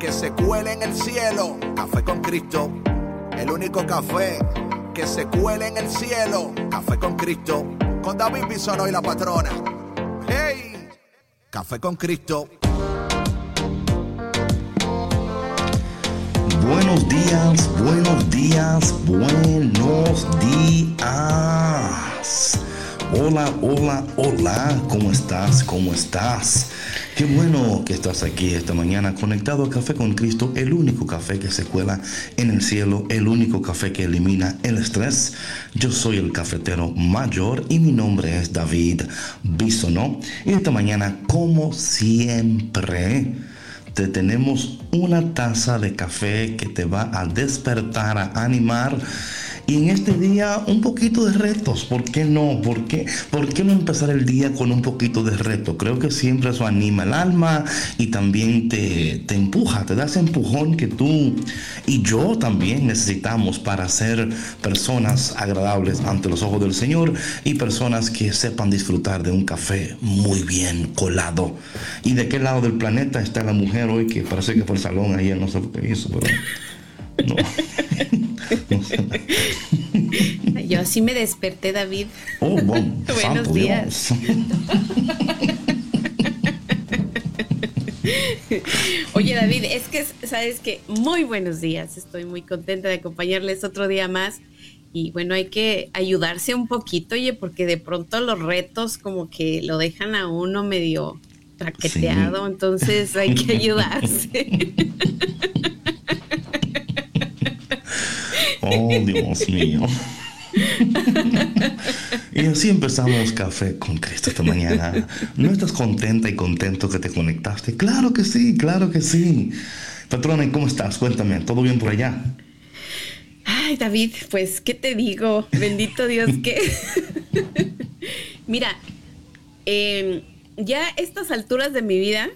que se cuele en el cielo. Café con Cristo, el único café que se cuele en el cielo. Café con Cristo, con David Bisono y la patrona. ¡Hey! Café con Cristo. Buenos días, buenos días, buenos días. Hola, hola, hola, ¿cómo estás? ¿Cómo estás? Qué bueno que estás aquí esta mañana conectado a Café con Cristo, el único café que se cuela en el cielo, el único café que elimina el estrés. Yo soy el cafetero mayor y mi nombre es David Bisonó. Y esta mañana, como siempre, te tenemos una taza de café que te va a despertar, a animar y en este día un poquito de retos, ¿por qué no? ¿Por qué, ¿Por qué no empezar el día con un poquito de reto? Creo que siempre eso anima el alma y también te, te empuja, te da ese empujón que tú y yo también necesitamos para ser personas agradables ante los ojos del Señor y personas que sepan disfrutar de un café muy bien colado. ¿Y de qué lado del planeta está la mujer hoy que parece que fue el salón ayer? No sé qué hizo, pero... No. Yo así me desperté, David. Oh, Buenos días. Oye, David, es que, sabes que muy buenos días. Estoy muy contenta de acompañarles otro día más. Y bueno, hay que ayudarse un poquito, oye, porque de pronto los retos como que lo dejan a uno medio traqueteado, entonces hay que ayudarse. Oh, Dios mío. y así empezamos Café con Cristo esta mañana. ¿No estás contenta y contento que te conectaste? Claro que sí, claro que sí. Patrona, ¿y cómo estás? Cuéntame, ¿todo bien por allá? Ay, David, pues, ¿qué te digo? Bendito Dios que... Mira, em, ya a estas alturas de mi vida,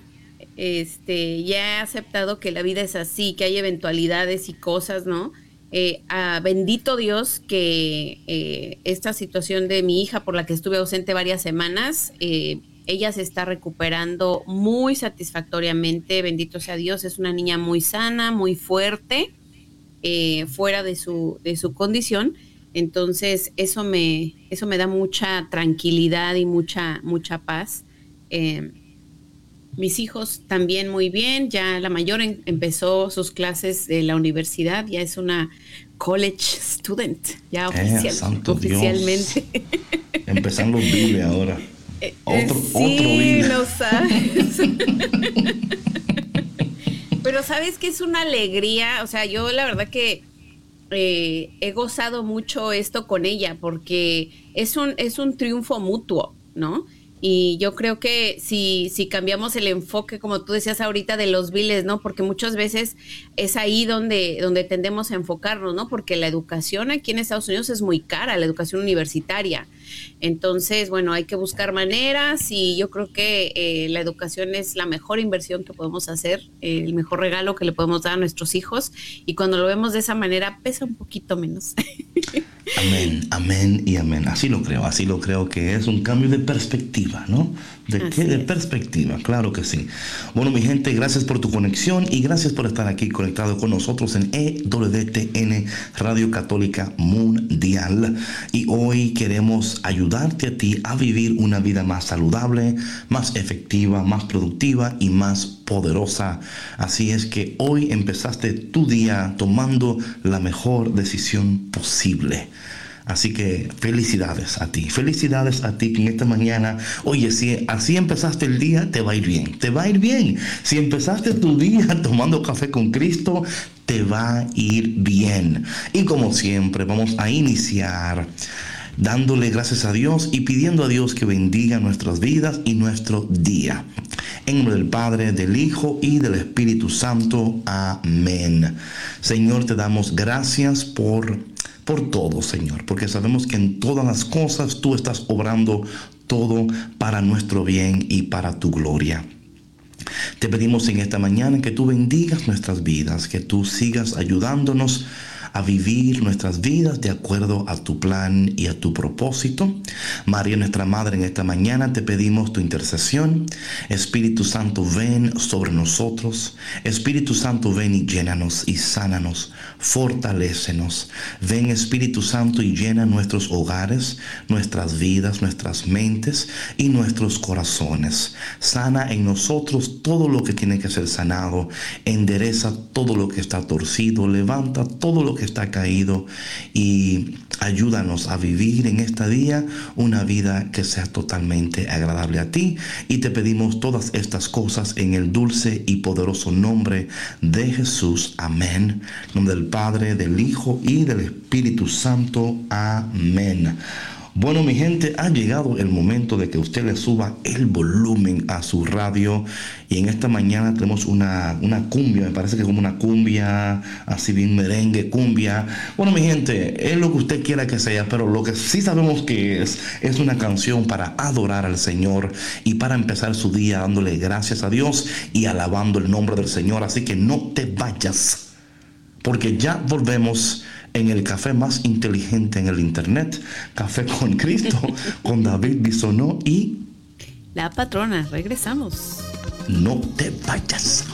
este, ya he aceptado que la vida es así, que hay eventualidades y cosas, ¿no? Eh, bendito Dios que eh, esta situación de mi hija por la que estuve ausente varias semanas, eh, ella se está recuperando muy satisfactoriamente, bendito sea Dios, es una niña muy sana, muy fuerte, fuera de su, de su condición. Entonces, eso me, eso me da mucha tranquilidad y mucha, mucha paz. Mis hijos también muy bien, ya la mayor empezó sus clases de la universidad, ya es una college student, ya eh, oficialmente. Empezando Biblia ahora. Eh, eh, otro, sí, lo sabes. Pero sabes que es una alegría, o sea, yo la verdad que he gozado mucho esto con ella porque es un, es un triunfo mutuo, ¿no? Y yo creo que si, si cambiamos el enfoque, como tú decías ahorita, de los biles, ¿no? Porque muchas veces es ahí donde, donde tendemos a enfocarnos, ¿no? Porque la educación aquí en Estados Unidos es muy cara, la educación universitaria. Entonces, bueno, hay que buscar maneras y yo creo que eh, la educación es la mejor inversión que podemos hacer, el mejor regalo que le podemos dar a nuestros hijos y cuando lo vemos de esa manera pesa un poquito menos. Amén, amén y amén. Así lo creo, así lo creo que es un cambio de perspectiva, ¿no? ¿De qué? De perspectiva, claro que sí. Bueno, mi gente, gracias por tu conexión y gracias por estar aquí conectado con nosotros en EWTN Radio Católica Mundial. Y hoy queremos ayudarte a ti a vivir una vida más saludable, más efectiva, más productiva y más poderosa. Así es que hoy empezaste tu día tomando la mejor decisión posible. Así que felicidades a ti, felicidades a ti que en esta mañana, oye, si así empezaste el día, te va a ir bien, te va a ir bien. Si empezaste tu día tomando café con Cristo, te va a ir bien. Y como siempre, vamos a iniciar dándole gracias a Dios y pidiendo a Dios que bendiga nuestras vidas y nuestro día. En nombre del Padre, del Hijo y del Espíritu Santo. Amén. Señor, te damos gracias por, por todo, Señor, porque sabemos que en todas las cosas tú estás obrando todo para nuestro bien y para tu gloria. Te pedimos en esta mañana que tú bendigas nuestras vidas, que tú sigas ayudándonos a vivir nuestras vidas de acuerdo a tu plan y a tu propósito. María, nuestra Madre, en esta mañana te pedimos tu intercesión. Espíritu Santo, ven sobre nosotros. Espíritu Santo, ven y llénanos y sánanos, fortalécenos. Ven Espíritu Santo y llena nuestros hogares, nuestras vidas, nuestras mentes y nuestros corazones. Sana en nosotros todo lo que tiene que ser sanado. Endereza todo lo que está torcido. Levanta todo lo que está caído y ayúdanos a vivir en este día una vida que sea totalmente agradable a ti y te pedimos todas estas cosas en el dulce y poderoso nombre de Jesús. Amén. Nombre del Padre, del Hijo y del Espíritu Santo. Amén. Bueno, mi gente, ha llegado el momento de que usted le suba el volumen a su radio. Y en esta mañana tenemos una, una cumbia, me parece que es como una cumbia, así bien merengue, cumbia. Bueno, mi gente, es lo que usted quiera que sea, pero lo que sí sabemos que es, es una canción para adorar al Señor y para empezar su día dándole gracias a Dios y alabando el nombre del Señor. Así que no te vayas, porque ya volvemos en el café más inteligente en el internet, Café con Cristo, con David Bisonó y... La patrona, regresamos. No te vayas.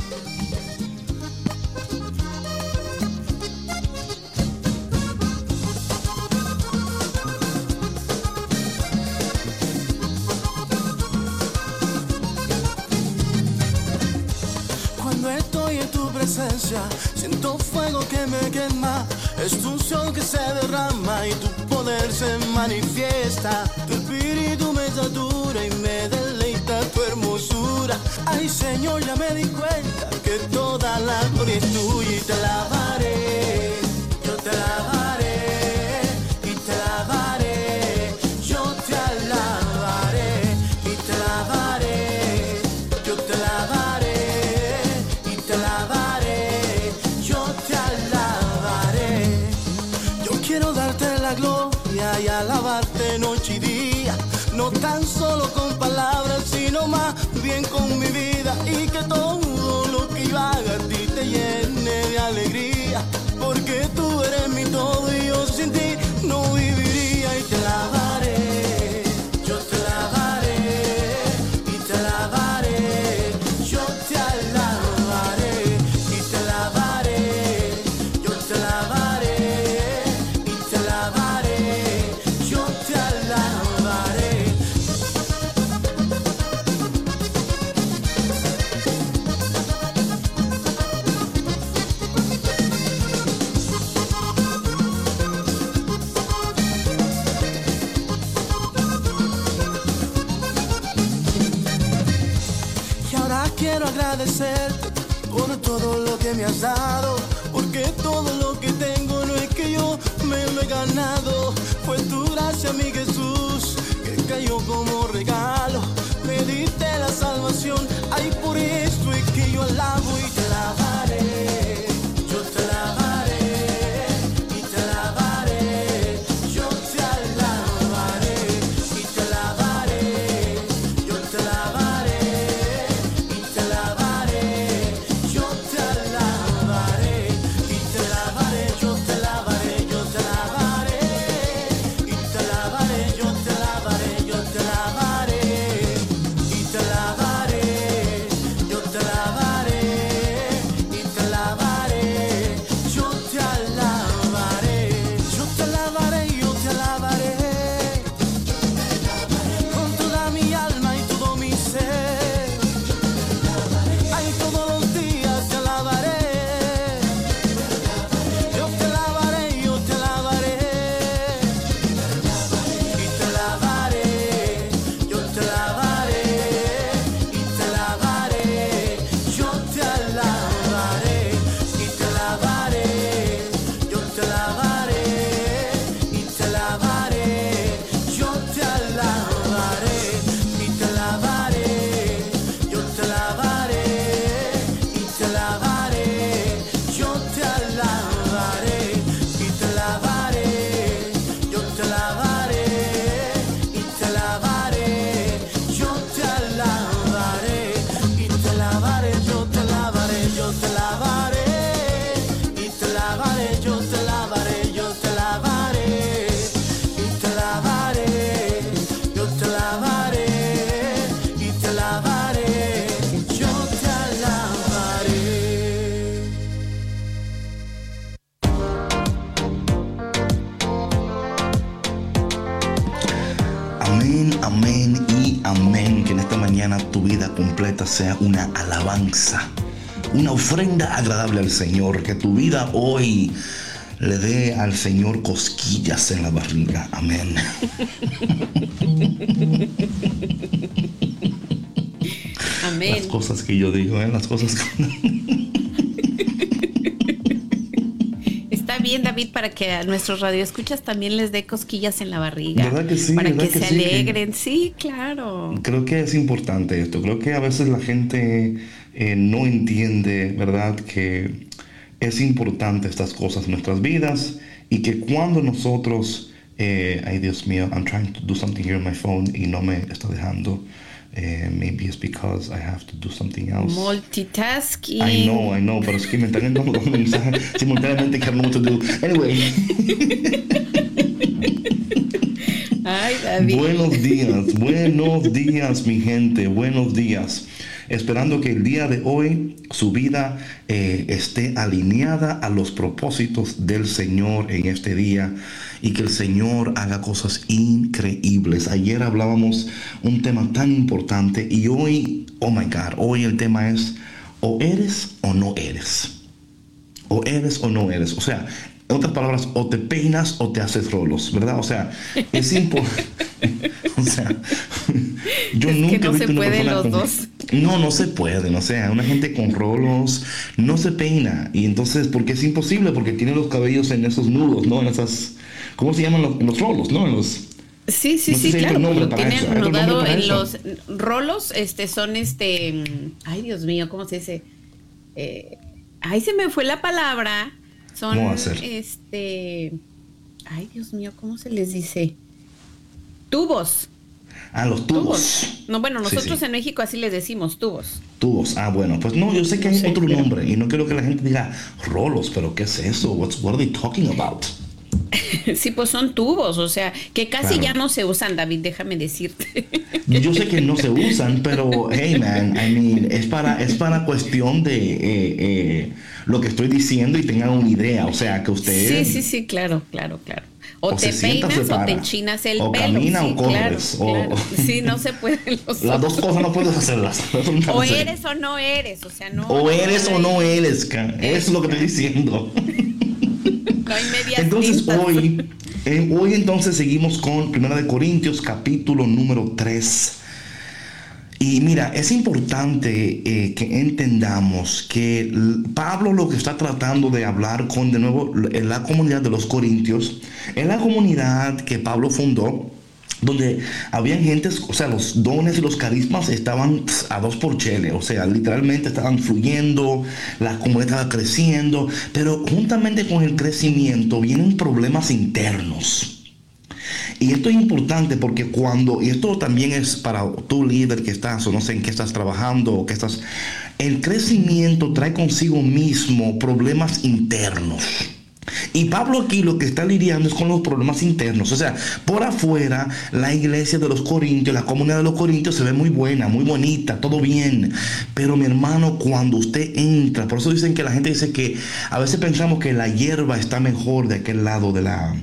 Cuando estoy en tu presencia, siento fuego que me quema. Es tu unción que se derrama y tu poder se manifiesta. Tu espíritu me satura y me deleita tu hermosura. Ay Señor, ya me di cuenta que toda la gloria es tuya y te alabaré. Yo te alabaré que todo lo que yo haga a ti te llene de alegría. Por todo lo que me has dado. Porque todo lo que tengo no es que yo me lo he ganado. Fue tu gracia, mi Jesús, que cayó como sea una alabanza, una ofrenda agradable al Señor. Que tu vida hoy le dé al Señor cosquillas en la barriga. Amén. Amén. Las cosas que yo digo, ¿eh? las cosas que... Está bien, David, para que a nuestros radioescuchas también les dé cosquillas en la barriga. ¿Verdad que sí? Para ¿Verdad que, que se sí? alegren. Sí, claro. Creo que es importante esto. Creo que a veces la gente eh, no entiende, ¿verdad? Que es importante estas cosas en nuestras vidas y que cuando nosotros, eh, ay Dios mío, I'm trying to do something here on my phone y no me está dejando. Eh, maybe it's because I have to do something else. Multitasking. I know, I know, pero es que me están entrando mensajes simultáneamente que I don't know what to do. Anyway. Ay, David. Buenos días, buenos días mi gente, buenos días. Esperando que el día de hoy su vida eh, esté alineada a los propósitos del Señor en este día y que el Señor haga cosas increíbles. Ayer hablábamos un tema tan importante y hoy, oh my God, hoy el tema es o eres o no eres. O eres o no eres. O sea, en otras palabras, o te peinas o te haces rolos, ¿verdad? O sea, es importante. o sea, yo Es que nunca no he se visto una pueden persona los con- dos. No, no se puede, o sea, una gente con rolos no se peina. Y entonces, porque es imposible, porque tiene los cabellos en esos nudos, ¿no? En esas. ¿Cómo se llaman los, los rolos, no? Los. Sí, sí, No sé sí, si claro. Lo tienen anudado en eso. los rolos, este, son este, ay Dios mío, ¿cómo se dice? Eh, ay, se me fue la palabra. Son, ¿Cómo va a ser? este, ay Dios mío, ¿cómo se les dice? Tubos, Ah, los tubos. tubos. No, bueno, nosotros sí. en México así les decimos tubos. Tubos. Ah, bueno, pues no, yo sé que hay otro pero- nombre y no quiero que la gente diga rolos, pero ¿qué es eso? What's, what are they talking about? sí, pues son tubos, o sea, que casi Claro. ya no se usan, David, déjame decirte. Yo sé que no se usan, pero hey man, I mean, es para, es para cuestión de eh, eh, lo que estoy diciendo y tengan una idea. O sea, que ustedes Sí, sí, sí, claro, claro, claro. O, O te sienta, peinas o te enchinas el O pelo. camina sí, o corres, claro. Sí, no se pueden los las dos cosas no puedes hacerlas. No O sé. eres o no eres, o sea, no. O eres o no eres, ca- eso es lo que estoy diciendo. No hay medias Entonces tintas. hoy, eh, hoy entonces seguimos con Primera de Corintios capítulo número 3. Y mira, es importante eh, que entendamos que Pablo lo que está tratando de hablar con de nuevo en la comunidad de los Corintios, en la comunidad que Pablo fundó, donde habían gentes, o sea, los dones y los carismas estaban a dos por chele, o sea, literalmente estaban fluyendo, la comunidad estaba creciendo, pero juntamente con el crecimiento vienen problemas internos. Y esto es importante porque cuando, y esto también es para tu líder que estás, o no sé en qué estás trabajando, o que estás, el crecimiento trae consigo mismo problemas internos. Y Pablo aquí lo que está lidiando es con los problemas internos. O sea, por afuera, la iglesia de los Corintios, la comunidad de los Corintios se ve muy buena, muy bonita, todo bien. Pero mi hermano, cuando usted entra, por eso dicen que la gente dice que a veces pensamos que la hierba está mejor de aquel lado de la...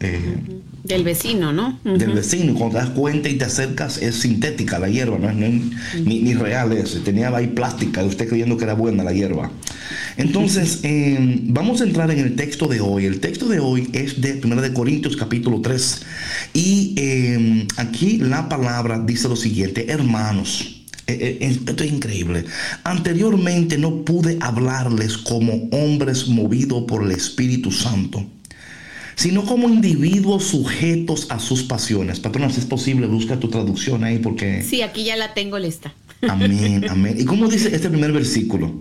eh, Del vecino, ¿no? Del vecino. Cuando te das cuenta y te acercas, es sintética la hierba, no es, ni, ni real es. Tenía ahí plástica, usted creyendo que era buena la hierba. Entonces, eh, vamos a entrar en el texto de hoy. El texto de hoy es de 1 de Corintios capítulo 3. Y eh, aquí la palabra dice lo siguiente, hermanos. eh, esto es increíble. Anteriormente no pude hablarles como hombres movidos por el Espíritu Santo sino como individuos sujetos a sus pasiones. Patrona, si es posible, busca tu traducción ahí porque... Sí, aquí ya la tengo lista. Amén, amén. ¿Y cómo dice este primer versículo?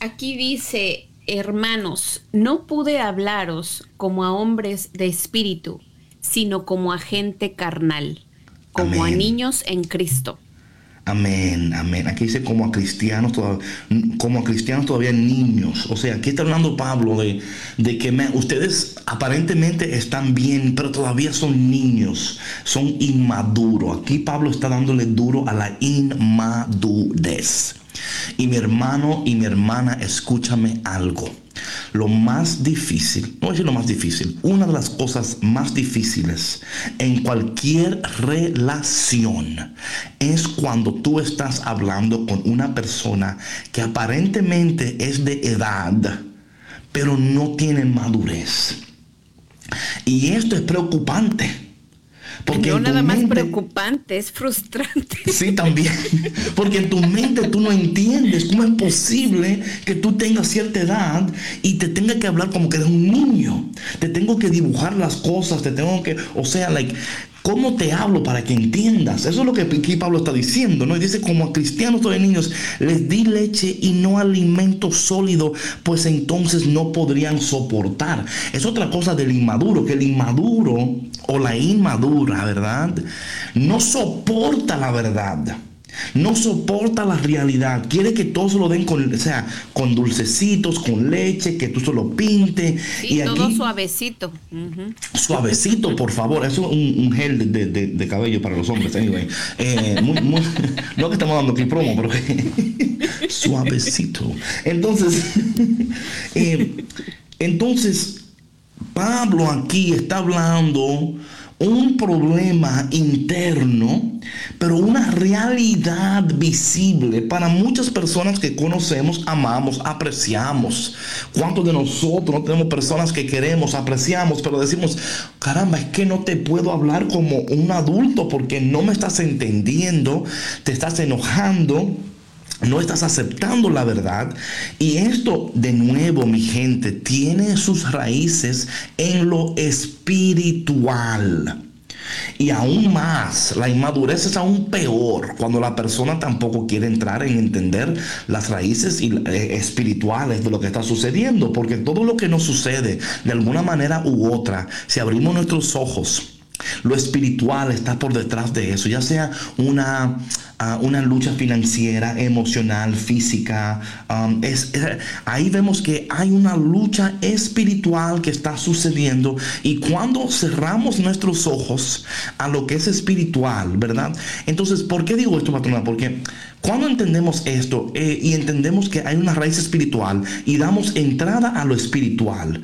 Aquí dice, hermanos, no pude hablaros como a hombres de espíritu, sino como a gente carnal, como Amén. a niños en Cristo. Amén, amén. Aquí dice como a cristianos todavía, como a cristianos todavía niños. O sea, aquí está hablando Pablo de, de que ustedes aparentemente están bien, pero todavía son niños, son inmaduros. Aquí Pablo está dándole duro a la inmadurez. Y mi hermano y mi hermana, escúchame algo. Lo más difícil, no voy a decir lo más difícil, una de las cosas más difíciles en cualquier relación es cuando tú estás hablando con una persona que aparentemente es de edad, pero no tiene madurez. Y esto es preocupante. Porque no nada más preocupante, es frustrante. Sí, también. Porque en tu mente tú no entiendes cómo es posible que tú tengas cierta edad y te tenga que hablar como que eres un niño. Te tengo que dibujar las cosas, te tengo que, o sea, like, ¿Cómo te hablo para que entiendas? Eso es lo que aquí Pablo está diciendo, ¿no? Y dice, como a cristianos de niños, les di leche y no alimento sólido, pues entonces no podrían soportar. Es otra cosa del inmaduro, que el inmaduro o la inmadura, ¿verdad? No soporta la verdad. No soporta la realidad. Quiere que todo se lo den con, o sea, con dulcecitos, con leche, que tú se lo pinte. y todo suavecito. Suavecito, por favor. Eso es un, gel de, cabello para los hombres. Anyway. Eh, no que estamos dando aquí promo, pero suavecito. Entonces, eh, entonces, Pablo aquí está hablando un problema interno, pero una realidad visible para muchas personas que conocemos, amamos, apreciamos. ¿Cuántos de nosotros no tenemos personas que queremos, apreciamos, pero decimos, caramba, es que no te puedo hablar como un adulto porque no me estás entendiendo, te estás enojando? No estás aceptando la verdad. Y esto, de nuevo, mi gente, tiene sus raíces en lo espiritual. Y aún más, la inmadurez es aún peor cuando la persona tampoco quiere entrar en entender las raíces eh, espirituales de lo que está sucediendo, porque todo lo que nos sucede de alguna manera u otra, si abrimos nuestros ojos, lo espiritual está por detrás de eso, ya sea una, una lucha financiera, emocional, física. Um, ahí vemos que hay una lucha espiritual que está sucediendo y cuando cerramos nuestros ojos a lo que es espiritual, ¿verdad? Entonces, ¿por qué digo esto, patrona? Porque cuando entendemos esto eh, y entendemos que hay una raíz espiritual y damos entrada a lo espiritual,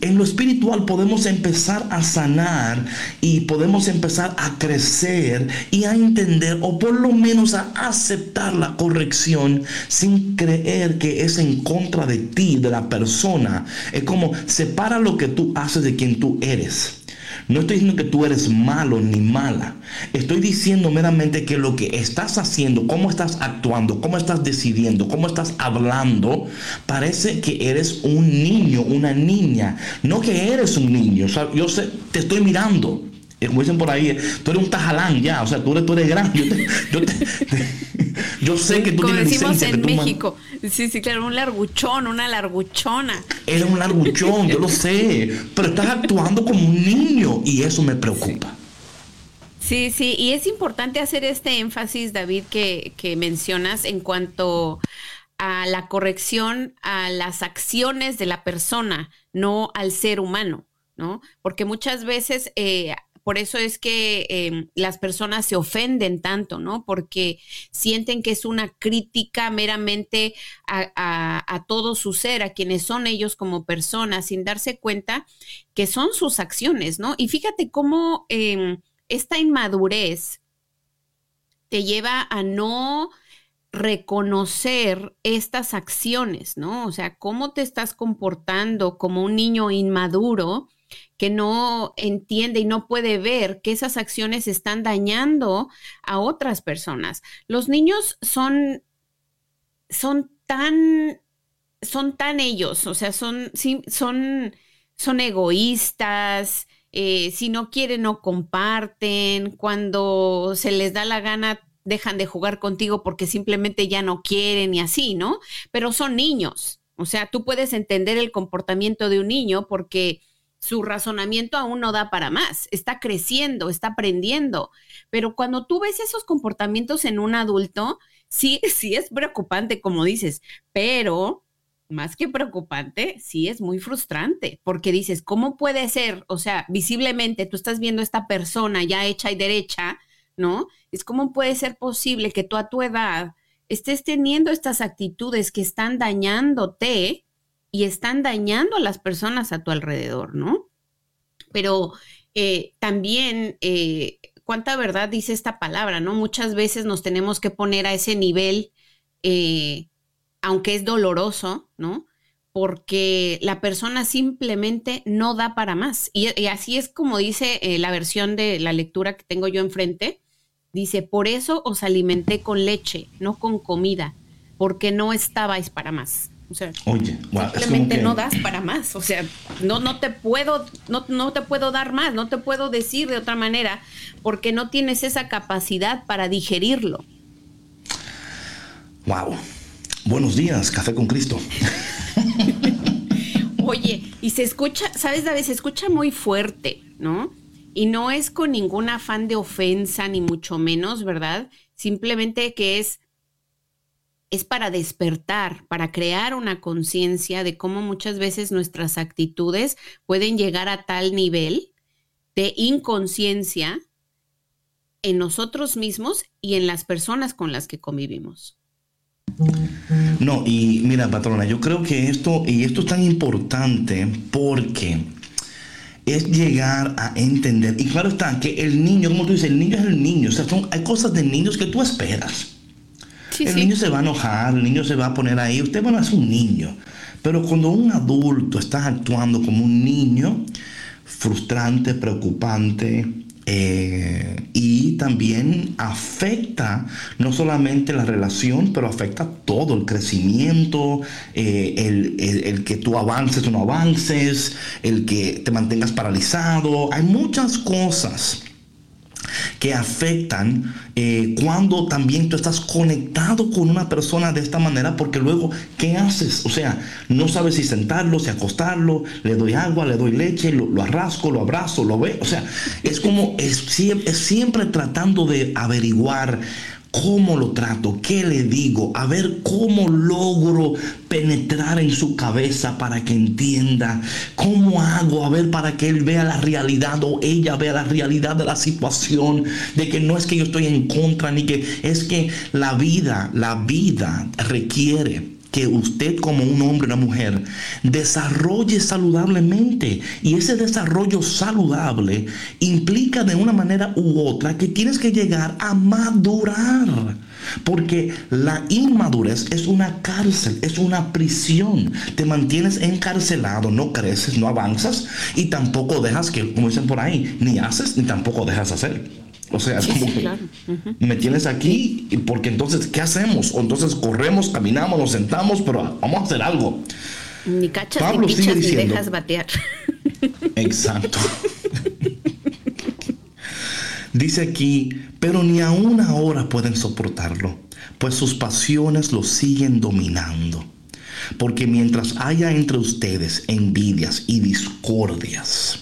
en lo espiritual podemos empezar a sanar y podemos empezar a crecer y a entender o por lo menos a aceptar la corrección sin creer que es en contra de ti, de la persona. Es como separa lo que tú haces de quien tú eres. No estoy diciendo que tú eres malo ni mala. Estoy diciendo meramente que lo que estás haciendo, cómo estás actuando, cómo estás decidiendo, cómo estás hablando, parece que eres un niño, una niña. No que eres un niño. yo sé, te estoy mirando. Eh, como dicen por ahí, tú eres un tajalán ya, o sea, tú eres, tú eres grande. Yo, sé que tú como tienes decimos en México. Sí, sí, claro, un larguchón, una larguchona. Eres un larguchón, yo lo sé, pero estás actuando como un niño y eso me preocupa. Sí, sí, y es importante hacer este énfasis, David, que, que mencionas en cuanto a la corrección a las acciones de la persona, no al ser humano, ¿no? Porque muchas veces eh, por eso es que em, las personas se ofenden tanto, ¿no? Porque sienten que es una crítica meramente a, todo su ser, a quienes son ellos como personas, sin darse cuenta que son sus acciones, ¿no? Y fíjate cómo em, esta inmadurez te lleva a no reconocer estas acciones, ¿no? O sea, cómo te estás comportando como un niño inmaduro que no entiende y no puede ver que esas acciones están dañando a otras personas. Los niños son, son tan, son tan ellos, o sea, son, son, son egoístas, eh, si no quieren no comparten, cuando se les da la gana dejan de jugar contigo porque simplemente ya no quieren y así, ¿no? Pero son niños. O sea, tú puedes entender el comportamiento de un niño porque su razonamiento aún no da para más, está creciendo, está aprendiendo, pero cuando tú ves esos comportamientos en un adulto, sí, sí es preocupante, como dices, pero más que preocupante, sí es muy frustrante, porque dices, ¿cómo puede ser? O sea, visiblemente tú estás viendo a esta persona ya hecha y derecha, ¿no? Es cómo puede ser posible que tú a tu edad estés teniendo estas actitudes que están dañándote y están dañando a las personas a tu alrededor, ¿no? Pero eh, también, eh, ¿cuánta verdad dice esta palabra, no? Muchas veces nos tenemos que poner a ese nivel, eh, aunque es doloroso, ¿no? Porque la persona simplemente no da para más. Y, y así es como dice la versión de la lectura que tengo yo enfrente. Dice, por eso os alimenté con leche, no con comida, porque no estabais para más. O sea, Oye, simplemente no das para más. O sea, no, no te puedo, no, no te puedo dar más, no te puedo decir de otra manera, porque no tienes esa capacidad para digerirlo. Wow. Buenos días, Café con Cristo. Oye, y se escucha, ¿sabes, David? Se escucha muy fuerte, ¿no? Y no es con ningún afán de ofensa, ni mucho menos, ¿verdad? Simplemente que es es para despertar, para crear una conciencia de cómo muchas veces nuestras actitudes pueden llegar a tal nivel de inconsciencia en nosotros mismos y en las personas con las que convivimos. No, y mira, patrona, yo creo que esto, y esto es tan importante porque es llegar a entender, y claro está, que el niño, como tú dices, el niño es el niño, o sea, hay cosas de niños que tú esperas el niño se va a enojar, el niño se va a poner ahí. Usted, bueno, es un niño. Pero cuando un adulto está actuando como un niño, frustrante, preocupante, eh, y también afecta no solamente la relación, pero afecta todo, el crecimiento, eh, el, que tú avances o no avances, el que te mantengas paralizado. Hay muchas cosas que afectan eh, cuando también tú estás conectado con una persona de esta manera, porque luego, ¿qué haces? O sea, no sabes si sentarlo, si acostarlo, le doy agua, le doy leche, lo, arrasco, lo abrazo, lo veo. O sea, es como, es, es siempre tratando de averiguar cómo lo trato, qué le digo, a ver cómo logro penetrar en su cabeza para que entienda, cómo hago, a ver para que él vea la realidad o ella vea la realidad de la situación, de que no es que yo estoy en contra, ni que es que la vida, la vida requiere que usted como un hombre una mujer desarrolle saludablemente. Y ese desarrollo saludable implica de una manera u otra que tienes que llegar a madurar. Porque la inmadurez es una cárcel, es una prisión. Te mantienes encarcelado, no creces, no avanzas y tampoco dejas que, como dicen por ahí, ni haces ni tampoco dejas hacer. O sea, como me tienes aquí porque entonces, ¿qué hacemos? O entonces corremos, caminamos, nos sentamos, pero vamos a hacer algo. Ni cachas, Pablo ni pichas, ni dejas batear. Exacto. Dice aquí, pero ni aún ahora pueden soportarlo, pues sus pasiones lo siguen dominando. Porque mientras haya entre ustedes envidias y discordias,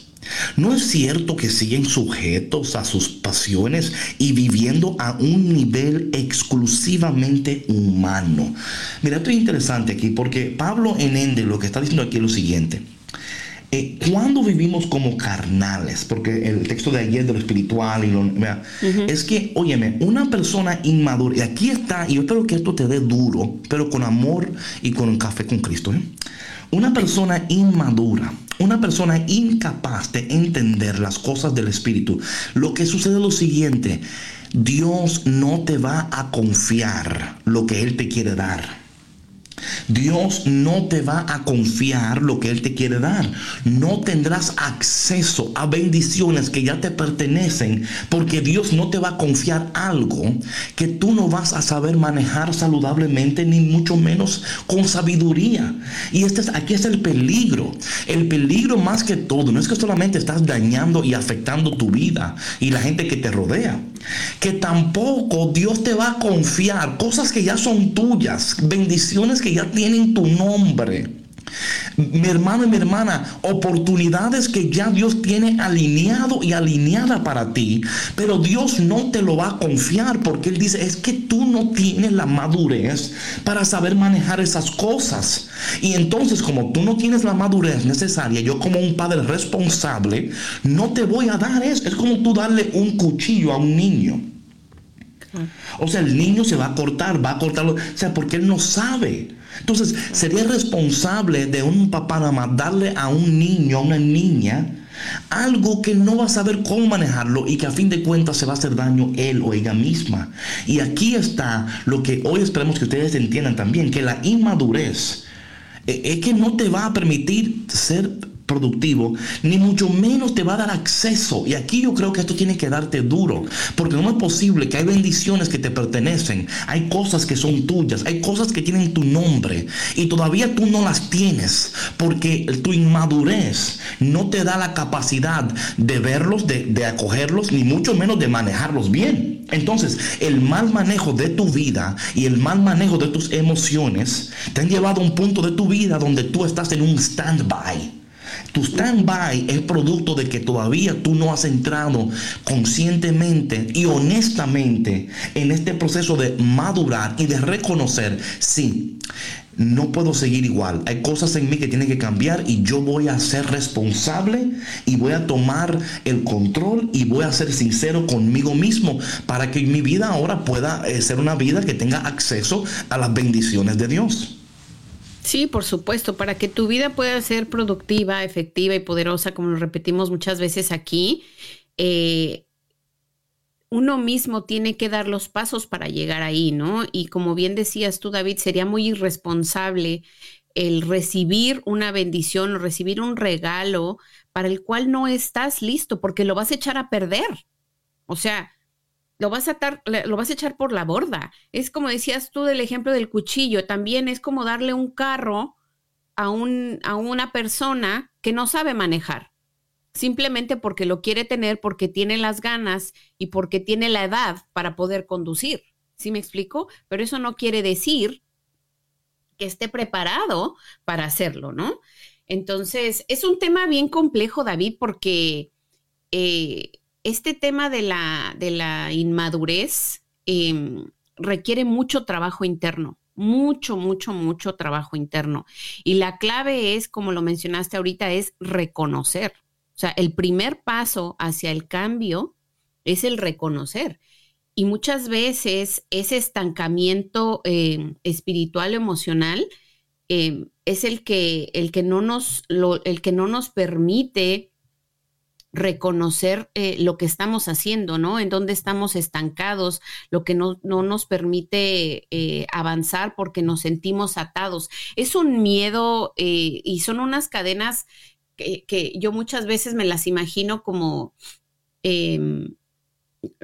¿No es cierto que siguen sujetos a sus pasiones y viviendo a un nivel exclusivamente humano? Mira, esto es interesante aquí porque Pablo en Ende lo que está diciendo aquí es lo siguiente. Eh, cuando vivimos como carnales, porque el texto de ayer de lo espiritual y lo, es que, óyeme, una persona inmadura, y aquí está, y yo espero que esto te dé duro, pero con amor y con un café con Cristo. ¿eh? Una persona inmadura, una persona incapaz de entender las cosas del Espíritu, lo que sucede es lo siguiente, Dios no te va a confiar lo que Él te quiere dar. Dios no te va a confiar lo que Él te quiere dar. No tendrás acceso a bendiciones que ya te pertenecen porque Dios no te va a confiar algo que tú no vas a saber manejar saludablemente ni mucho menos con sabiduría. Y este es, aquí es el peligro. El peligro más que todo no es que solamente estás dañando y afectando tu vida y la gente que te rodea que tampoco Dios te va a confiar cosas que ya son tuyas, bendiciones que ya tienen tu nombre. Mi hermano y mi hermana, oportunidades que ya Dios tiene alineado y alineada para ti, pero Dios no te lo va a confiar porque Él dice, es que tú no tienes la madurez para saber manejar esas cosas. Y entonces como tú no tienes la madurez necesaria, yo como un padre responsable, no te voy a dar eso. Es como tú darle un cuchillo a un niño. O sea, el niño se va a cortar, va a cortarlo, o sea, porque él no sabe. Entonces, sería responsable de un papá nada más darle a un niño, a una niña, algo que no va a saber cómo manejarlo y que a fin de cuentas se va a hacer daño él o ella misma. Y aquí está lo que hoy esperemos que ustedes entiendan también, que la inmadurez eh, es que no te va a permitir ser productivo, ni mucho menos te va a dar acceso. Y aquí yo creo que esto tiene que darte duro, porque no es posible que hay bendiciones que te pertenecen, hay cosas que son tuyas, hay cosas que tienen tu nombre y todavía tú no las tienes, porque tu inmadurez no te da la capacidad de verlos, de, de acogerlos, ni mucho menos de manejarlos bien. Entonces, el mal manejo de tu vida y el mal manejo de tus emociones te han llevado a un punto de tu vida donde tú estás en un stand-by. Tu stand-by es producto de que todavía tú no has entrado conscientemente y honestamente en este proceso de madurar y de reconocer, sí, no puedo seguir igual. Hay cosas en mí que tienen que cambiar y yo voy a ser responsable y voy a tomar el control y voy a ser sincero conmigo mismo para que mi vida ahora pueda eh, ser una vida que tenga acceso a las bendiciones de Dios. Sí, por supuesto, para que tu vida pueda ser productiva, efectiva y poderosa, como lo repetimos muchas veces aquí, eh, uno mismo tiene que dar los pasos para llegar ahí, ¿no? Y como bien decías tú, David, sería muy irresponsable el recibir una bendición o recibir un regalo para el cual no estás listo, porque lo vas a echar a perder. O sea, lo vas a, lo vas a echar por la borda. Es como decías tú del ejemplo del cuchillo, también es como darle un carro a, un, a una persona que no sabe manejar, simplemente porque lo quiere tener, porque tiene las ganas y porque tiene la edad para poder conducir. ¿Sí me explico? Pero eso no quiere decir que esté preparado para hacerlo, ¿no? Entonces, es un tema bien complejo, David, porque eh, este tema de la, de la inmadurez em, requiere mucho trabajo interno, mucho, mucho, mucho trabajo interno. Y la clave es, como lo mencionaste ahorita, es reconocer. O sea, el primer paso hacia el cambio es el reconocer. Y muchas veces ese estancamiento em, espiritual, emocional, em, es el que, el que no nos, el que no nos permite reconocer eh, lo que estamos haciendo, ¿no? En dónde estamos estancados, lo que no, nos permite eh, avanzar porque nos sentimos atados. Es un miedo eh, y son unas cadenas que, yo muchas veces me las imagino como... Em,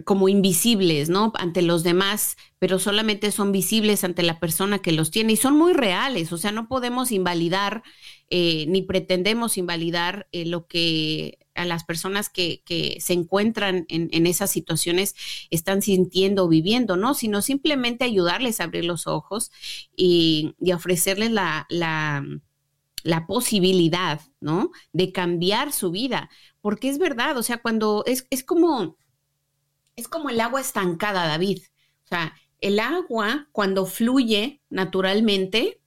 como invisibles, ¿no? Ante los demás, pero solamente son visibles ante la persona que los tiene y son muy reales, o sea, no podemos invalidar ni pretendemos invalidar lo que a las personas que, se encuentran en, esas situaciones están sintiendo o viviendo, ¿no? Sino simplemente ayudarles a abrir los ojos y, ofrecerles la, la, posibilidad, ¿no? De cambiar su vida. Porque es verdad, o sea, cuando es, es como, es como el agua estancada, David. O sea, el agua cuando fluye naturalmente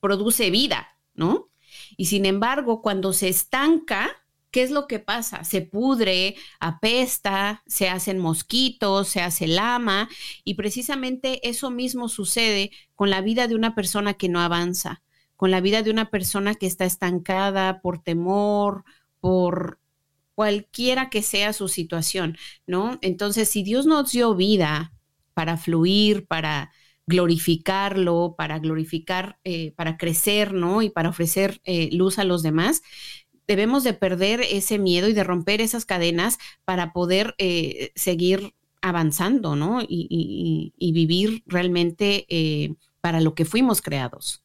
produce vida, ¿no? Y sin embargo, cuando se estanca, ¿qué es lo que pasa? Se pudre, apesta, se hacen mosquitos, se hace lama y precisamente eso mismo sucede con la vida de una persona que no avanza, con la vida de una persona que está estancada por temor, por cualquiera que sea su situación, ¿no? Entonces, si Dios nos dio vida para fluir, para glorificarlo, para glorificar, eh, para crecer, ¿no? Y para ofrecer eh, luz a los demás, debemos de perder ese miedo y de romper esas cadenas para poder eh, seguir avanzando, ¿no? Y, vivir realmente eh, para lo que fuimos creados.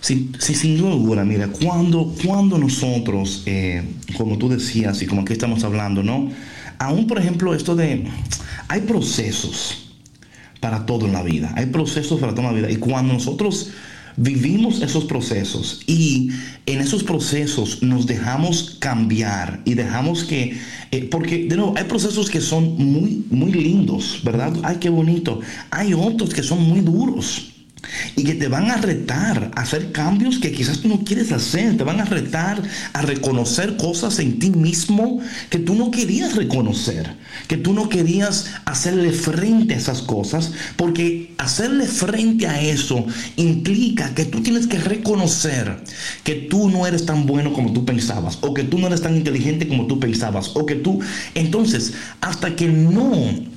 Sí, sin duda mira, cuando, cuando nosotros, eh, como tú decías y como aquí estamos hablando, ¿no? Aún, por ejemplo, esto de, hay procesos para todo en la vida, hay procesos para toda la vida. Y cuando nosotros vivimos esos procesos y en esos procesos nos dejamos cambiar y dejamos que, eh, porque de nuevo, hay procesos que son muy, muy lindos, ¿verdad? Ay, qué bonito. Hay otros que son muy duros. Y que te van a retar a hacer cambios que quizás tú no quieres hacer, te van a retar a reconocer cosas en ti mismo que tú no querías reconocer, que tú no querías hacerle frente a esas cosas, porque hacerle frente a eso implica que tú tienes que reconocer que tú no eres tan bueno como tú pensabas, o que tú no eres tan inteligente como tú pensabas, o que tú, entonces, hasta que no,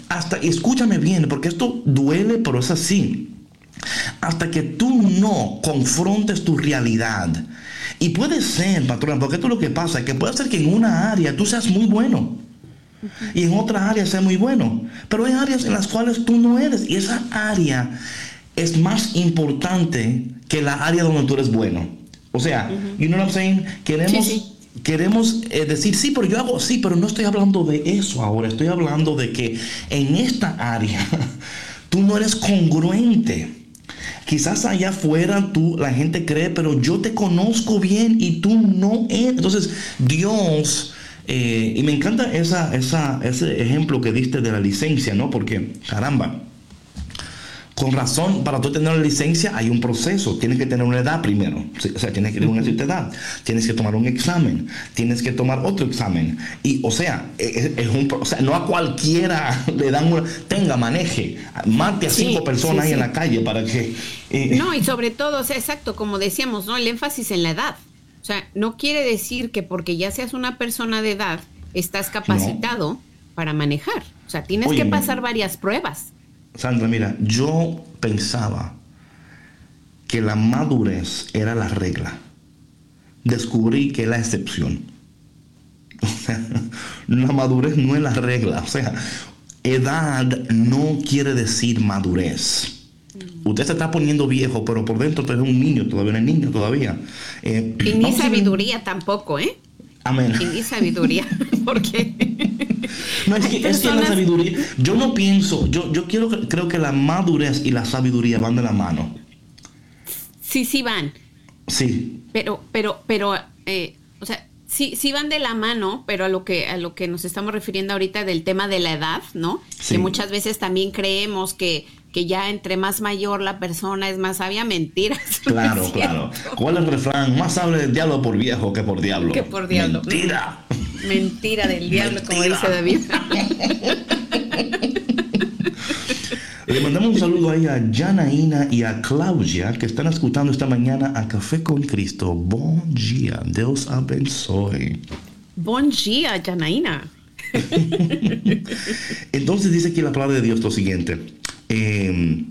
hasta, escúchame bien, porque esto duele, pero es así hasta que tú no confrontes tu realidad. Y puede ser, patrón, porque esto es lo que pasa, que puede ser que en una área tú seas muy bueno. Y en otra área seas muy bueno. Pero hay áreas en las cuales tú no eres. Y esa área es más importante que la área donde tú eres bueno. O sea, you know what I'm saying? Queremos... Queremos eh, decir, sí, pero yo hago, sí, pero no estoy hablando de eso ahora, estoy hablando de que en esta área tú no eres congruente. Quizás allá afuera tú, la gente cree, pero yo te conozco bien y tú no eres. Entonces, Dios, eh, y me encanta ese ejemplo que diste de la licencia, ¿no? Porque, caramba, con razón, para tú tener una licencia hay un proceso. Tienes que tener una edad primero. O sea, tienes que tener una cierta edad. Tienes que tomar un examen. Tienes que tomar otro examen. Y, o sea, e, e, es, un, o sea no a cualquiera le dan una... Tenga, maneje. Mate a cinco personas ahí en la calle para que... Eh, no, y sobre todo, o sea, exacto, como decíamos, ¿no? El énfasis en la edad. O sea, no quiere decir que porque ya seas una persona de edad, estás capacitado para manejar. O sea, tienes que pasar varias pruebas. Sandra, mira, yo pensaba que la madurez era la regla. Descubrí que es la excepción. O sea, la madurez no es la regla. O sea, edad no quiere decir madurez. Usted se está poniendo viejo, pero por dentro usted es un niño todavía, no es niño todavía. Eh, y ni sabiduría tampoco, ¿eh? Amén. Y sabiduría, porque no, es que, es la sabiduría. Yo no pienso, yo, yo quiero, creo que la madurez y la sabiduría van de la mano. Sí, sí van. Sí. Pero, pero, pero, eh, o sea, sí, sí van de la mano, pero a lo que, a lo que nos estamos refiriendo ahorita del tema de la edad, ¿no? Que muchas veces también creemos que, que ya entre más mayor la persona es más sabia, mentiras. Claro, claro. ¿Cuál es el refrán? Más sabe del diablo por viejo que por diablo. Que por diablo. Mentira. Mentira del diablo, como dice David. Le mandamos un saludo ahí a Janaína y a Claudia que están escuchando esta mañana a Café con Cristo. Bon día, Dios abençoe. Bon día, Janaína. Entonces dice aquí la palabra de Dios lo siguiente. Eh,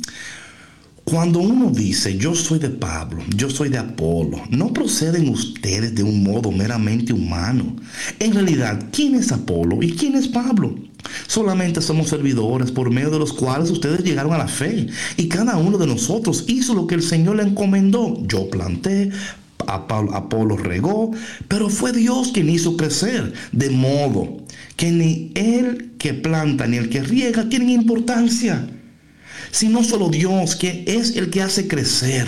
cuando uno dice, yo soy de Pablo, yo soy de Apolo, no proceden ustedes de un modo meramente humano. En realidad, ¿quién es Apolo y quién es Pablo? Solamente somos servidores por medio de los cuales ustedes llegaron a la fe. Y cada uno de nosotros hizo lo que el Señor le encomendó. Yo planté, Apolo regó, pero fue Dios quien hizo crecer. De modo que ni el que planta ni el que riega tienen importancia sino solo Dios, que es el que hace crecer.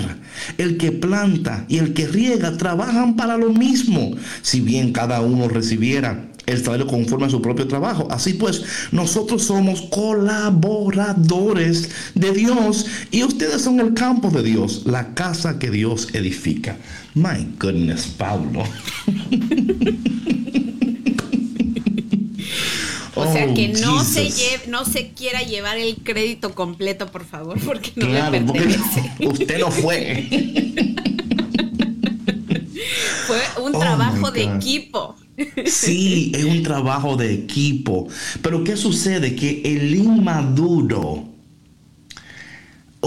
El que planta y el que riega trabajan para lo mismo, si bien cada uno recibiera el salario conforme a su propio trabajo. Así pues, nosotros somos colaboradores de Dios y ustedes son el campo de Dios, la casa que Dios edifica. My goodness, Pablo. O sea, que oh, no se, no se quiera llevar el crédito completo, por favor, porque no le pertenece. usted no fue. fue un oh, trabajo de equipo. Sí, es un trabajo de equipo. Pero ¿qué sucede? Que el inmaduro,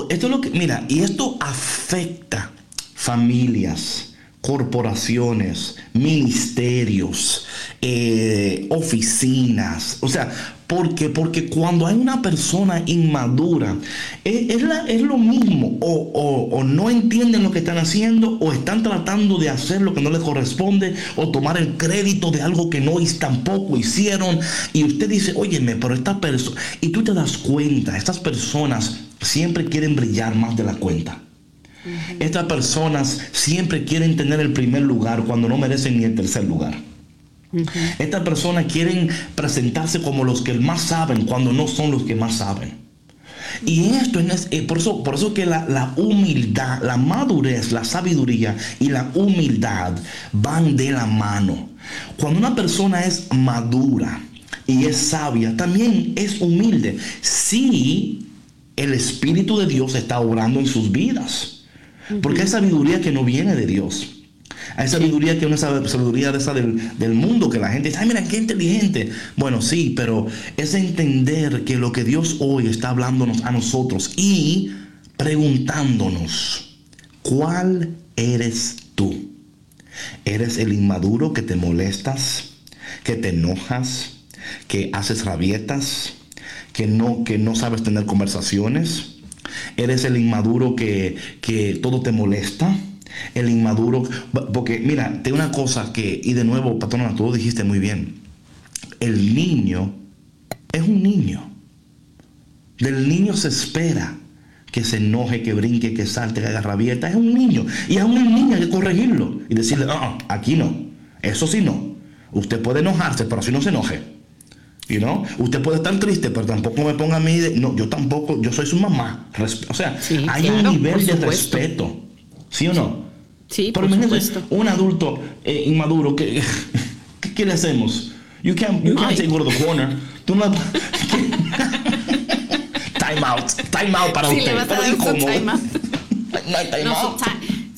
esto es lo que, mira, y esto afecta familias corporaciones, ministerios, eh, oficinas. O sea, ¿por qué? Porque cuando hay una persona inmadura, eh, es, lo mismo. O, no entienden lo que están haciendo, o están tratando de hacer lo que no les corresponde, o tomar el crédito de algo que no tampoco hicieron. Y usted dice, óyeme, pero esta persona... Y tú te das cuenta, estas personas siempre quieren brillar más de la cuenta. Estas personas siempre quieren tener el primer lugar cuando no merecen ni el tercer lugar. Estas personas quieren presentarse como los que más saben cuando no son los que más saben. Y esto es, eh, por eso, por eso que la, la humildad, la madurez, la sabiduría y la humildad van de la mano. Cuando una persona es madura y es sabia, también es humilde. Si el Espíritu de Dios está obrando en sus vidas. Porque hay sabiduría que no viene de Dios. Hay sabiduría que es una sabiduría de esa del, del, mundo, que la gente dice, ay, mira, qué inteligente. Bueno, sí, pero es entender que lo que Dios hoy está hablándonos a nosotros y preguntándonos, ¿cuál eres tú? ¿Eres el inmaduro que te molestas, que te enojas, que haces rabietas, que no, que no sabes tener conversaciones? ¿Eres el inmaduro que, que todo te molesta? El inmaduro. Porque, mira, te una cosa que, y de nuevo, patrona, tú lo dijiste muy bien. El niño es un niño. Del niño se espera que se enoje, que brinque, que salte, que haga rabieta. Es un niño. Y a un niño hay que corregirlo y decirle, ah, aquí no. Eso sí no. Usted puede enojarse, pero si no se enoje. You know? Usted puede estar triste, pero tampoco me ponga a mí de, no, yo tampoco, yo soy su mamá. o sea, hay un nivel de respeto. ¿Sí o no? Sí, Pero imagínate un adulto eh, inmaduro, ¿qué, ¿qué, le hacemos? You can't, you can't take go to the corner. Tú no... time out, time out para sí, usted. Le vas a dar su time out. no hay time no, out.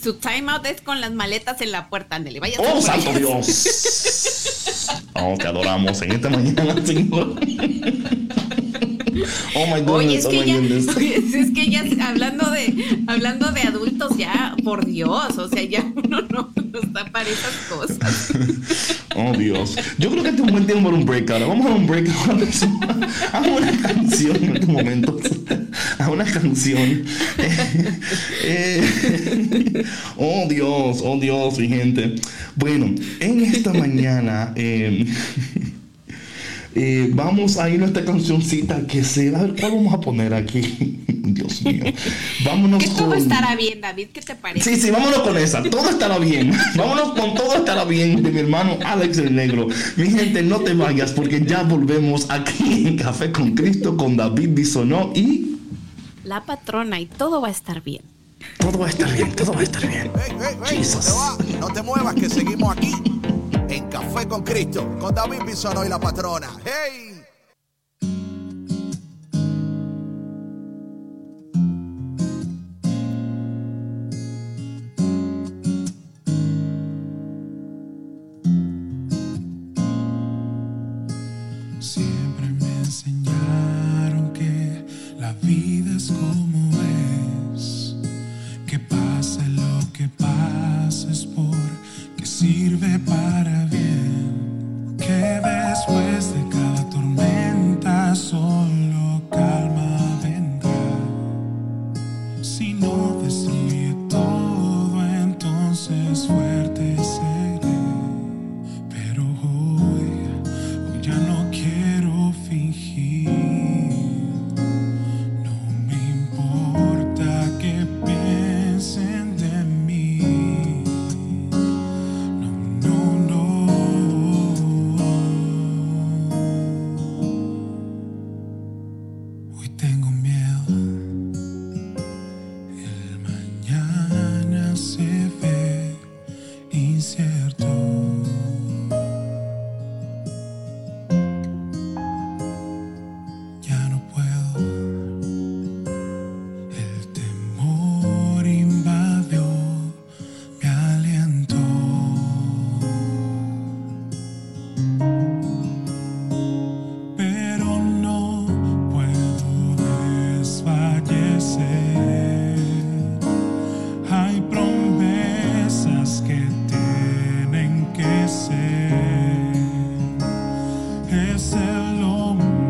Su, time out es con las maletas en la puerta, Andele. Vaya oh, santo Dios. oh, te adoramos en esta mañana, Señor. Oh my goodness, Oye, es oh que my ya, goodness. es que ya hablando de hablando de adultos ya, por Dios, o sea, ya uno no, no está para esas cosas. Oh Dios. Yo creo que este es un buen tiempo para un break ahora. Vamos a un break ahora. A una canción en estos momentos. A una canción. Eh, eh, oh Dios, oh Dios, mi gente. Bueno, en esta mañana. Eh, eh, vamos a ir a esta cancioncita que se. A ver, ¿cuál vamos a poner aquí? Dios mío. Vámonos que todo estará bien, David. ¿Qué te parece? Sí, sí, vámonos con esa. Todo estará bien. Vámonos con todo estará bien de mi hermano Alex el Negro. Mi gente, no te vayas porque ya volvemos aquí en Café con Cristo con David Bisonó y. La patrona y todo va a estar bien. Todo va a estar bien, todo va a estar bien. Hey, hey, hey, no, te va, no te muevas, que seguimos aquí en Café con Cristo, con David Bisono y la patrona. ¡Hey! es el nombre.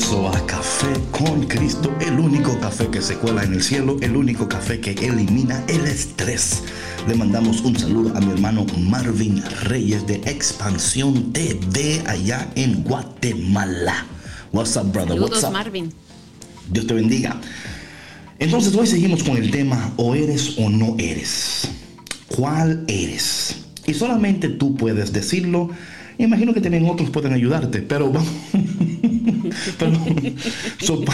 Regreso a Café con Cristo, el único café que se cuela en el cielo, el único café que elimina el estrés. Le mandamos un saludo a mi hermano Marvin Reyes de Expansión TV allá en Guatemala. What's up, brother? Saludos, What's up? Marvin. Dios te bendiga. Entonces hoy seguimos con el tema o eres o no eres. ¿Cuál eres? Y solamente tú puedes decirlo. Imagino que también otros pueden ayudarte, pero vamos. Pero, so,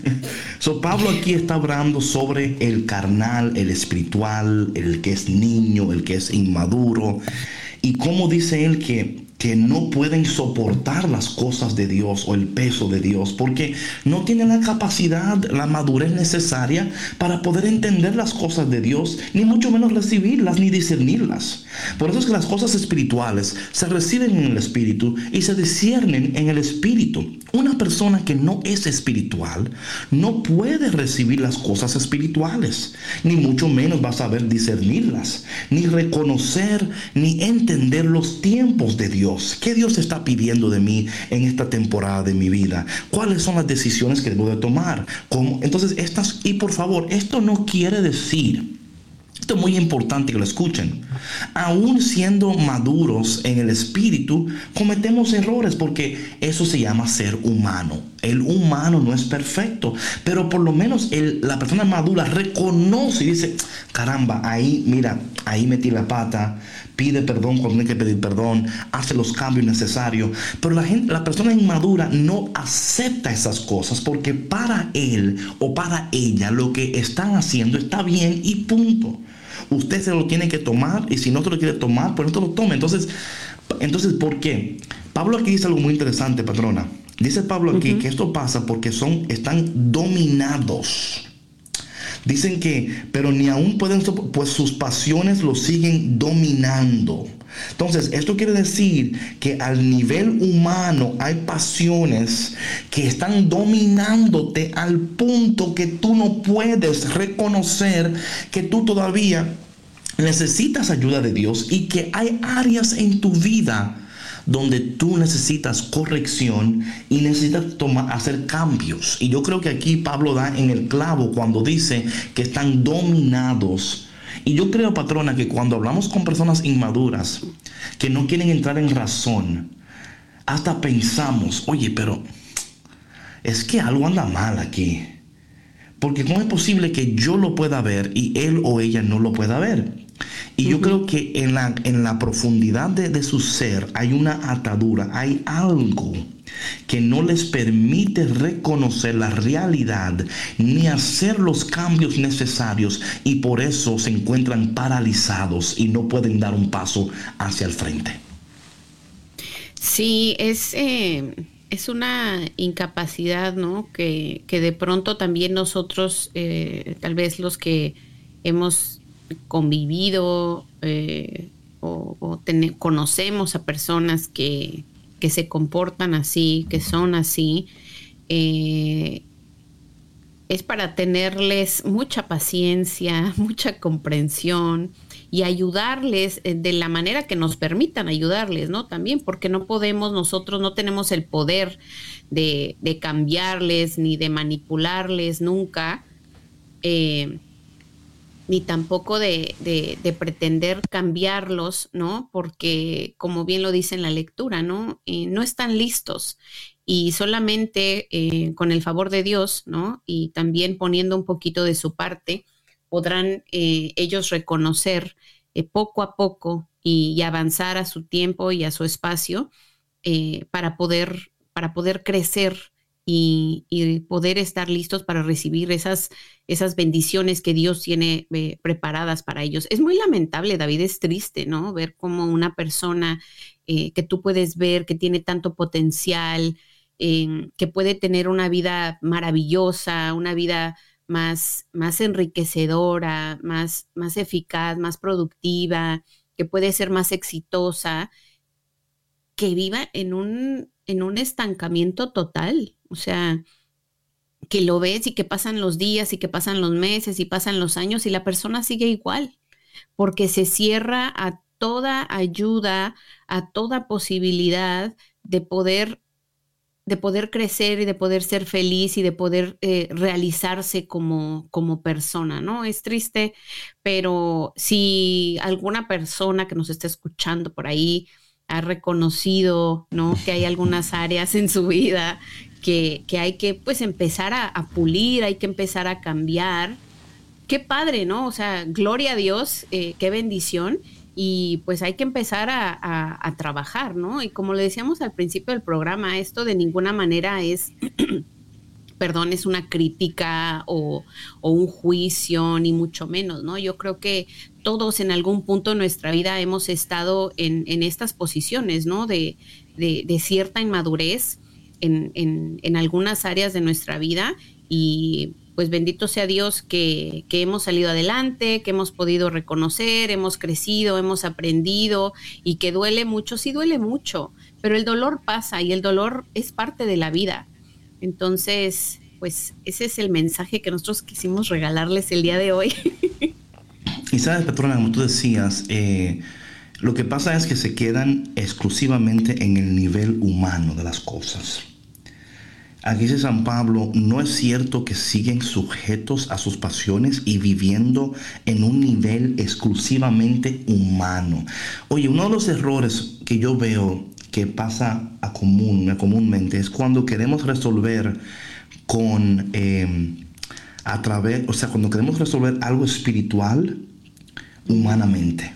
so, Pablo aquí está hablando sobre el carnal, el espiritual, el que es niño, el que es inmaduro. Y cómo dice él que, que no pueden soportar las cosas de Dios o el peso de Dios porque no tienen la capacidad, la madurez necesaria para poder entender las cosas de Dios, ni mucho menos recibirlas ni discernirlas. Por eso es que las cosas espirituales se reciben en el espíritu y se disciernen en el espíritu. Una persona que no es espiritual no puede recibir las cosas espirituales, ni mucho menos va a saber discernirlas, ni reconocer, ni entender los tiempos de Dios. ¿Qué Dios está pidiendo de mí en esta temporada de mi vida? ¿Cuáles son las decisiones que debo de tomar? Entonces, estas, y por favor, esto no quiere decir esto es muy importante que lo escuchen. Aún siendo maduros en el espíritu, cometemos errores porque eso se llama ser humano. El humano no es perfecto, pero por lo menos el- la persona madura reconoce y dice, caramba, ahí, mira, ahí metí la pata, pide perdón cuando hay que pedir perdón, hace los cambios necesarios. Pero la, gente, la persona inmadura no acepta esas cosas porque para él o para ella lo que están haciendo está bien y punto. Usted se lo tiene que tomar y si no se lo quiere tomar, pues no se lo tome. Entonces, entonces, ¿por qué? Pablo aquí dice algo muy interesante, patrona. Dice Pablo aquí que esto pasa porque son, están dominados. Dicen que, pero ni aún pueden, pues sus pasiones lo siguen dominando. Entonces, esto quiere decir que al nivel humano hay pasiones que están dominándote al punto que tú no puedes reconocer que tú todavía necesitas ayuda de Dios y que hay áreas en tu vida donde tú necesitas corrección y necesitas hacer cambios. Y yo creo que aquí Pablo da en el clavo cuando dice que están dominados. Y yo creo, patrona, que cuando hablamos con personas inmaduras que no quieren entrar en razón, hasta pensamos, oye, pero es que algo anda mal aquí. Porque ¿cómo es posible que yo lo pueda ver y él o ella no lo pueda ver? Y yo creo que en la, en la profundidad de, de su ser hay una atadura, hay algo que no les permite reconocer la realidad ni hacer los cambios necesarios y por eso se encuentran paralizados y no pueden dar un paso hacia el frente. Sí, es, eh, es una incapacidad, ¿no? Que, que de pronto también nosotros, eh, tal vez los que hemos convivido eh, o, conocemos a personas que, que se comportan así, que son así, eh, es para tenerles mucha paciencia, mucha comprensión y ayudarles eh, de la manera que nos permitan ayudarles, ¿no? También porque no podemos, nosotros no tenemos el poder de, de cambiarles ni de manipularles nunca, eh, ni tampoco de, de- de pretender cambiarlos, ¿no? Porque, como bien lo dice en la lectura, ¿no? Eh, no están listos y solamente con el favor de Dios, ¿no? Y también poniendo un poquito de su parte, podrán eh, ellos reconocer eh, poco a poco y, avanzar a su tiempo y a su espacio eh, para, poder, para poder crecer y, poder estar listos para recibir esas, esas bendiciones que Dios tiene preparadas para ellos. Es muy lamentable, David, es triste, ¿no? Ver cómo una persona que tú puedes ver que tiene tanto potencial, que puede tener una vida maravillosa, una vida más, más enriquecedora, más, más eficaz, más productiva, que puede ser más exitosa, que viva en un, en un estancamiento total. O sea, que lo ves y que pasan los días y que pasan los meses y pasan los años y la persona sigue igual, porque se cierra a toda ayuda, a toda posibilidad de poder de poder crecer y de poder ser feliz y de poder eh, realizarse como, como persona, ¿no? Es triste, pero si alguna persona que nos está escuchando por ahí ha reconocido, ¿no? Que hay algunas áreas en su vida que, hay que, pues, empezar a, pulir, hay que empezar a cambiar. Qué padre, ¿no? O sea, gloria a Dios, eh, qué bendición y pues hay que empezar a, trabajar, ¿no? Y como le decíamos al principio del programa, esto de ninguna manera es, perdón, es una crítica o, un juicio, ni mucho menos, ¿no? Yo creo que todos en algún punto de nuestra vida hemos estado en, estas posiciones, ¿no? De, cierta inmadurez en, en algunas áreas de nuestra vida y pues bendito sea Dios que, hemos salido adelante, que hemos podido reconocer, hemos crecido, hemos aprendido y que duele mucho, sí duele mucho, pero el dolor pasa y el dolor es parte de la vida. Entonces, pues ese es el mensaje que nosotros quisimos regalarles el día de hoy. y sabes, Petrona, como tú decías, eh, lo que pasa es que se quedan exclusivamente en el nivel humano de las cosas. Aquí dice San Pablo, no es cierto que siguen sujetos a sus pasiones y viviendo en un nivel exclusivamente humano. Oye, uno de los errores que yo veo que pasa a común, comúnmente es cuando queremos resolver con, em, a través, o sea, cuando queremos resolver algo espiritual humanamente.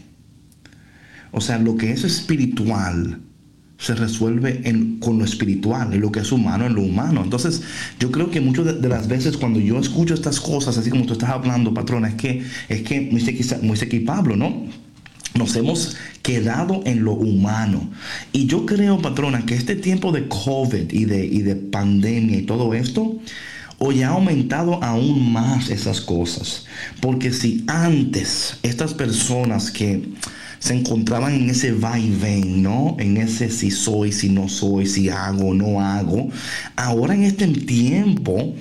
O sea, lo que es espiritual se resuelve con lo espiritual y lo que es humano en lo humano. Entonces, yo creo que muchas de, las veces cuando yo escucho estas cosas, así como tú estás hablando, patrona, es que, es que Moisés y Pablo, ¿no? Nos hemos quedado en lo humano. Y yo creo, patrona, que este tiempo de COVID y de, y de pandemia y todo esto, hoy ha aumentado aún más esas cosas. Porque si antes estas personas que se encontraban en ese vaivén, ¿no? En ese si soy, si no soy, si hago, no hago. Ahora en este tiempo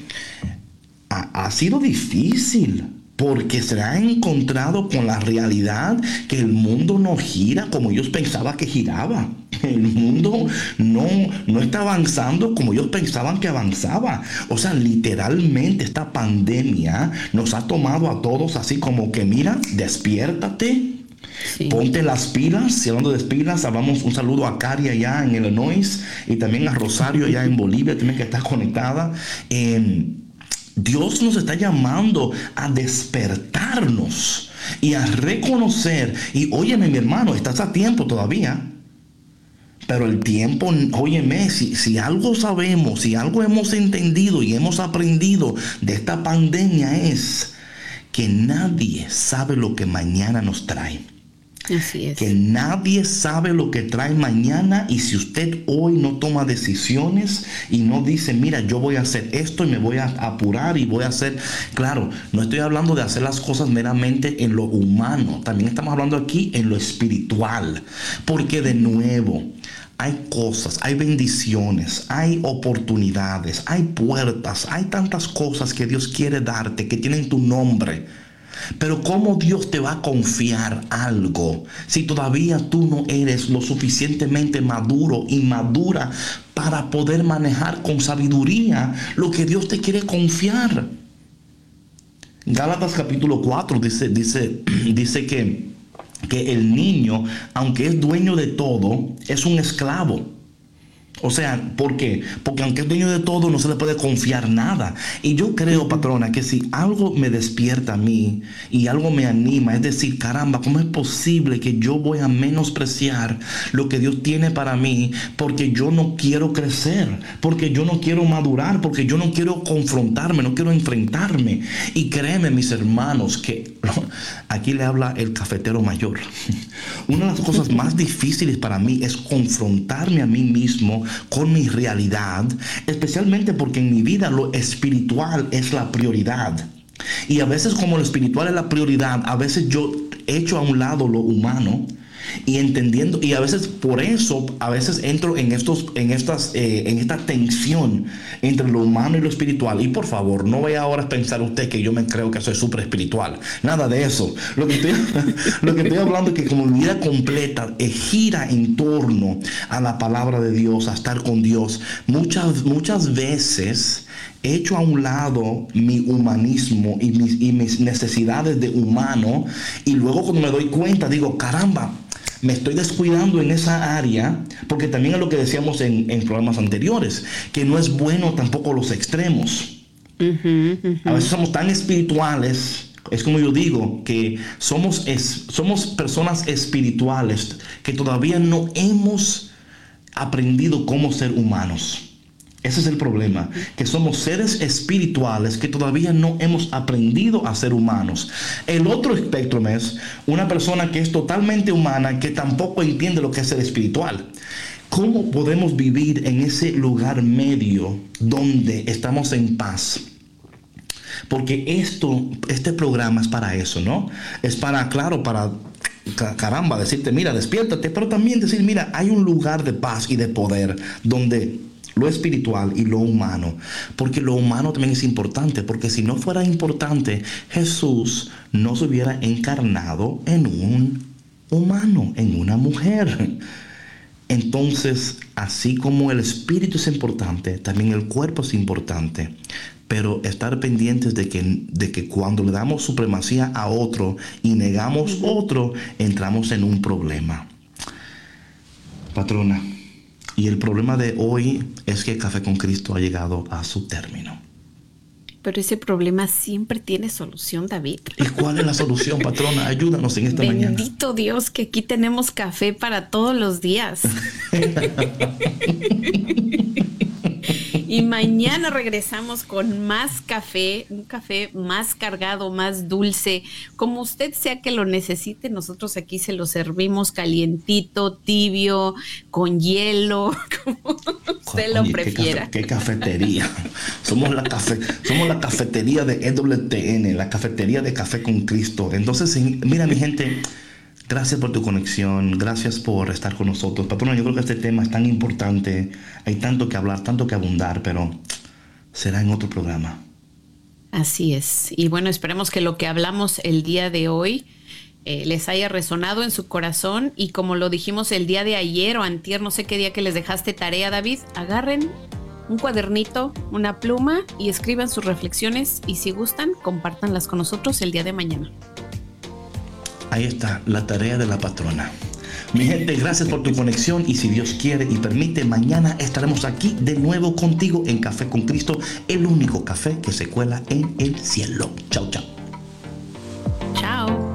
ha, sido difícil porque se ha encontrado con la realidad que el mundo no gira como ellos pensaban que giraba. El mundo no, no está avanzando como ellos pensaban que avanzaba. O sea, literalmente esta pandemia nos ha tomado a todos así como que, mira, despiértate Ponte las pilas, si hablando de pilas, hablamos un saludo a Cari allá en Illinois y también a Rosario allá en Bolivia, también que está conectada. Dios nos está llamando a despertarnos y a reconocer. Y óyeme, mi hermano, estás a tiempo todavía. Pero el tiempo, óyeme, si, si algo sabemos, si algo hemos entendido y hemos aprendido de esta pandemia es que nadie sabe lo que mañana nos trae. Que nadie sabe lo que trae mañana y si usted hoy no toma decisiones y no dice, mira, yo voy a hacer esto y me voy a apurar y voy a hacer, claro, no estoy hablando de hacer las cosas meramente en lo humano, también estamos hablando aquí en lo espiritual, porque de nuevo, hay cosas, hay bendiciones, hay oportunidades, hay puertas, hay tantas cosas que Dios quiere darte que tienen tu nombre pero ¿cómo Dios te va a confiar algo si todavía tú no eres lo suficientemente maduro y madura para poder manejar con sabiduría lo que Dios te quiere confiar? Gálatas capítulo 4 dice, dice, dice que, que el niño, aunque es dueño de todo, es un esclavo. O sea, ¿por qué? Porque aunque es dueño de todo, no se le puede confiar nada. Y yo creo, patrona, que si algo me despierta a mí y algo me anima, es decir, caramba, ¿cómo es posible que yo voy a menospreciar lo que Dios tiene para mí porque yo no quiero crecer, porque yo no quiero madurar, porque yo no quiero confrontarme, no quiero enfrentarme? Y créeme, mis hermanos, que aquí le habla el cafetero mayor. Una de las cosas más difíciles para mí es confrontarme a mí mismo con mi realidad, especialmente porque en mi vida lo espiritual es la prioridad. Y a veces como lo espiritual es la prioridad, a veces yo echo a un lado lo humano y entendiendo y a veces por eso a veces entro en estos en estas eh, en esta tensión entre lo humano y lo espiritual. Y por favor no vaya ahora a pensar usted que yo me creo que soy súper espiritual. Nada de eso. Lo que estoy, lo que estoy hablando es que como vida completa eh, gira en torno a la palabra de Dios a estar con Dios muchas muchas veces hecho a un lado mi humanismo y mis, y mis necesidades de humano y luego cuando me doy cuenta digo caramba me estoy descuidando en esa área, porque también es lo que decíamos en, programas anteriores, que no es bueno tampoco los extremos. A veces somos tan espirituales, es como yo digo, que somos, somos personas espirituales que todavía no hemos aprendido cómo ser humanos. Ese es el problema, que somos seres espirituales que todavía no hemos aprendido a ser humanos. El otro espectro es una persona que es totalmente humana, que tampoco entiende lo que es ser espiritual. ¿Cómo podemos vivir en ese lugar medio donde estamos en paz? Porque esto, este programa es para eso, ¿no? Es para, claro, para caramba, decirte, mira, despiértate, pero también decir, mira, hay un lugar de paz y de poder donde lo espiritual y lo humano, porque lo humano también es importante, porque si no fuera importante, Jesús no se hubiera encarnado en un humano, en una mujer. Entonces, así como el espíritu es importante, también el cuerpo es importante. Pero estar pendientes de que, de que cuando le damos supremacía a otro y negamos otro, entramos en un problema. Patrona, y el problema de hoy es que Café con Cristo ha llegado a su término. Pero ese problema siempre tiene solución, David. ¿Y cuál es la solución, patrona? Ayúdanos en esta mañana. Bendito Dios que aquí tenemos café para todos los días. Y mañana regresamos con más café, un café más cargado, más dulce. Como usted sea que lo necesite, nosotros aquí se lo servimos calientito, tibio, con hielo, como usted lo prefiera. Qué, cafetería. somos, la somos la cafetería de EWTN, la cafetería de Café con Cristo. Entonces, mira mi gente. Gracias por tu conexión, gracias por estar con nosotros. Patrona, yo creo que este tema es tan importante, hay tanto que hablar, tanto que abundar, pero será en otro programa. Así es. Y bueno, esperemos que lo que hablamos el día de hoy eh, les haya resonado en su corazón y como lo dijimos el día de ayer o antier, no sé qué día que les dejaste tarea, David, agarren un cuadernito, una pluma y escriban sus reflexiones y si gustan, compártanlas con nosotros el día de mañana. Ahí está la tarea de la patrona. Mi gente, gracias por tu conexión y si Dios quiere y permite, mañana estaremos aquí de nuevo contigo en Café con Cristo, el único café que se cuela en el cielo. Chao, chao. Chao.